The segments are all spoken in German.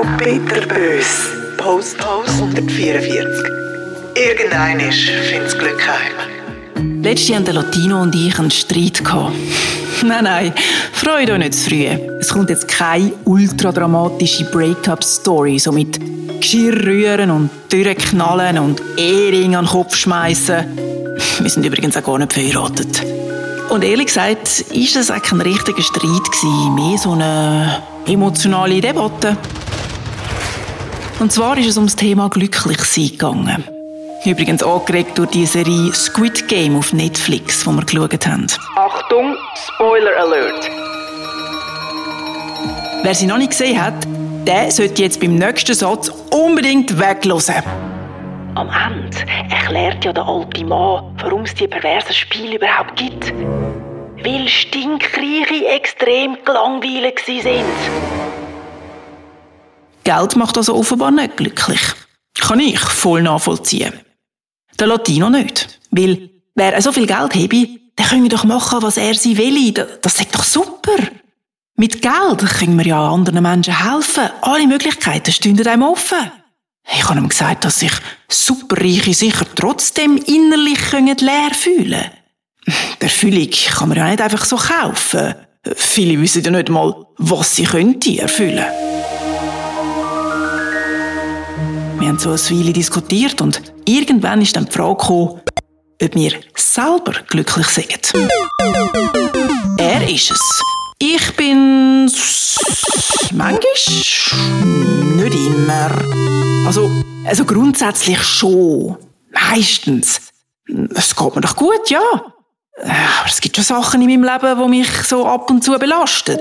auch bitterbös. Post, Post 144. Irgendeinisch find's Glück heim. Letztes hatten Latino und ich einen Streit. Nein, nein, freut euch nicht zu früh. Es kommt jetzt keine ultradramatische Breakup-Story, so mit Geschirr rühren und Türen knallen und Ehering an den Kopf schmeißen. Wir sind übrigens auch gar nicht verheiratet. Und ehrlich gesagt, ist das auch kein richtiger Streit mehr so eine emotionale Debatte. Und zwar ist es ums Thema Glücklichsein gegangen. Übrigens angeregt durch die Serie Squid Game auf Netflix, die wir geschaut haben. Achtung, Spoiler Alert! Wer sie noch nicht gesehen hat, der sollte jetzt beim nächsten Satz unbedingt weglosen. Am Ende erklärt ja der alte Mann, warum es die perversen Spiele überhaupt gibt. Weil Stinkreiche extrem gelangweilt sind. Geld macht also offenbar nicht glücklich. Kann ich voll nachvollziehen. Der Latino nicht. Weil, wer so viel Geld habe, der könne doch machen, was er sie will. Das ist doch super. Mit Geld können wir ja anderen Menschen helfen. Alle Möglichkeiten stehen einem offen. Ich habe ihm gesagt, dass sich Superreiche sicher trotzdem innerlich leer fühlen können. Die Erfüllung kann man ja nicht einfach so kaufen. Viele wissen ja nicht mal, was sie erfüllen. Wir haben so eine Weile diskutiert und irgendwann ist dann die Frage gekommen, ob wir selber glücklich sind. Er ist es. Ich bin manchmal nicht immer. Also, also grundsätzlich schon. Meistens. Es geht mir doch gut, ja. Aber es gibt schon Sachen in meinem Leben, die mich so ab und zu belasten.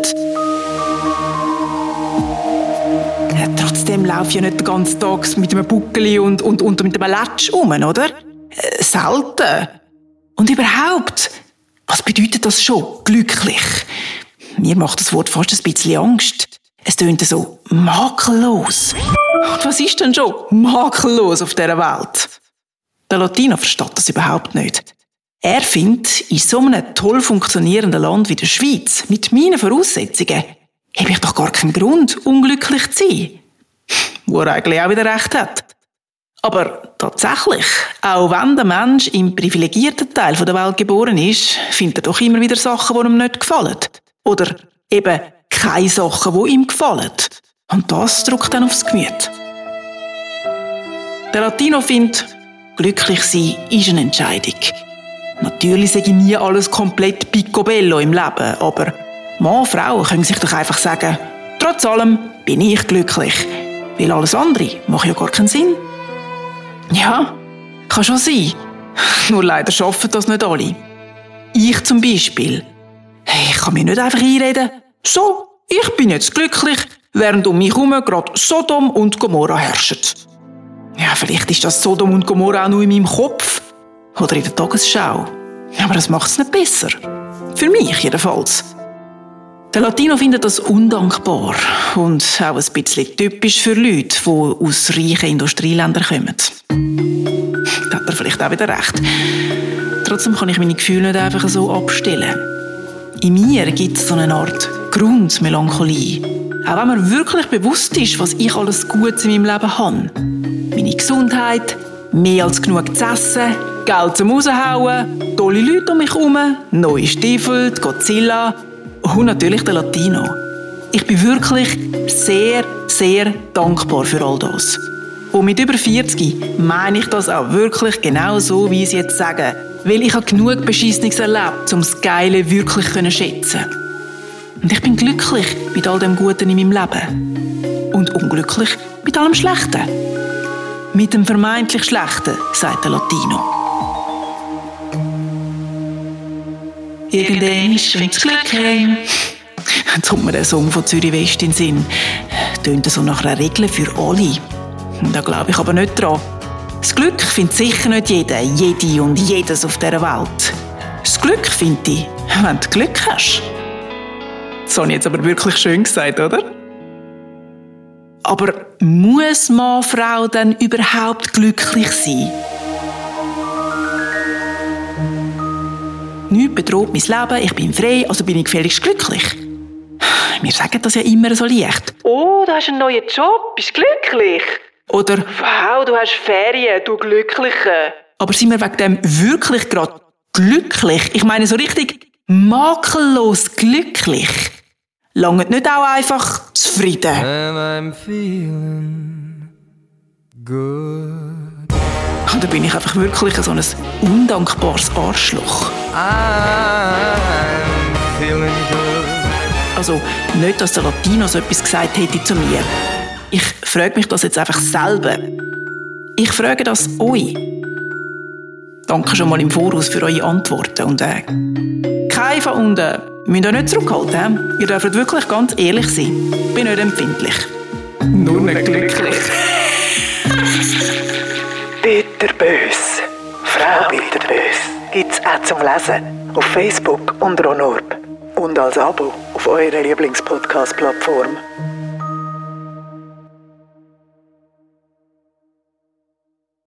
Trotzdem laufe ja nicht den ganzen Tag mit einem Buckeli und, und, und mit einem Latsch um, oder? Äh, selten. Und überhaupt, was bedeutet das schon, glücklich? Mir macht das Wort fast ein bisschen Angst. Es tönt so makellos. Und was ist denn schon makellos auf dieser Welt? Der Latino versteht das überhaupt nicht. Er findet, in so einem toll funktionierenden Land wie der Schweiz, mit meinen Voraussetzungen, habe ich doch gar keinen Grund, unglücklich zu sein. Wo er eigentlich auch wieder recht hat. Aber tatsächlich, auch wenn der Mensch im privilegierten Teil der Welt geboren ist, findet er doch immer wieder Sachen, die ihm nicht gefallen. Oder eben keine Sachen, die ihm gefallen. Und das drückt dann aufs Gemüt. Der Latino findet, glücklich sein ist eine Entscheidung. Natürlich sage ich nie alles komplett picobello im Leben, aber Mann, Frau können sich doch einfach sagen, trotz allem bin ich glücklich. Weil alles andere macht ja gar keinen Sinn. Ja, kann schon sein. Nur leider schaffen das nicht alle. Ich zum Beispiel. Ich kann mir nicht einfach einreden, so, ich bin jetzt glücklich, während um mich herum gerade Sodom und Gomorra herrschen. Ja, vielleicht ist das Sodom und Gomorra auch nur in meinem Kopf oder in der Tagesschau. Aber das macht es nicht besser. Für mich jedenfalls. Der Latino findet das undankbar und auch ein bisschen typisch für Leute, die aus reichen Industrieländern kommen. Da hat er vielleicht auch wieder recht. Trotzdem kann ich meine Gefühle nicht einfach so abstellen. In mir gibt es so eine Art Grundmelancholie. Auch wenn mir wirklich bewusst ist, was ich alles Gutes in meinem Leben habe. Meine Gesundheit, mehr als genug zu essen, Geld zum Raushauen, tolle Leute um mich herum, neue Stiefel, Godzilla und natürlich der Latino. Ich bin wirklich sehr, sehr dankbar für all das. Und mit über 40 meine ich das auch wirklich genau so, wie es jetzt sage. Weil ich habe genug Beschissenes erlebt, um das Geile wirklich zu schätzen. Und ich bin glücklich mit all dem Guten in meinem Leben. Und unglücklich mit allem Schlechten. Mit dem vermeintlich Schlechten, sagt der Latino. Irgendwann schwingt das Glück heim. Jetzt kommt mir der Song von Zürich West in den Sinn. Tönt so nach einer Regel für alle. Da glaube ich aber nicht dran. Das Glück findet sicher nicht jeder, jede und jedes auf dieser Welt. Das Glück findet ich, wenn du Glück hast. Das habe ich jetzt aber wirklich schön gesagt, oder? Aber muss Mann, Frau dann überhaupt glücklich sein? Nichts bedroht mein Leben, ich bin frei, also bin ich gefälligst glücklich. wir sagen das ja immer so leicht. Oh, du hast einen neuen Job, bist glücklich. Oder, Wow, du hast Ferien, du Glückliche. aber sind wir wegen dem wirklich gerade glücklich? Ich meine so richtig makellos glücklich. Langt nicht auch einfach zufrieden? and I'm feeling good. Oder bin ich einfach wirklich so ein undankbares Arschloch? I'm feeling good. Also nicht, dass der Latino so etwas gesagt hätte zu mir. Ich frage mich das jetzt einfach selber. Ich frage das euch. Danke schon mal im Voraus für eure Antworten. Und äh, keine von unten müsst ihr nicht zurückhalten. Ihr dürft wirklich ganz ehrlich sein. Ich bin nicht empfindlich. Nur nicht glücklich. Bitterbös. Frau Bitterbös. Gibt's auch zum Lesen. Auf Facebook unter Onorb. Und als Abo auf eurer Lieblingspodcast-Plattform.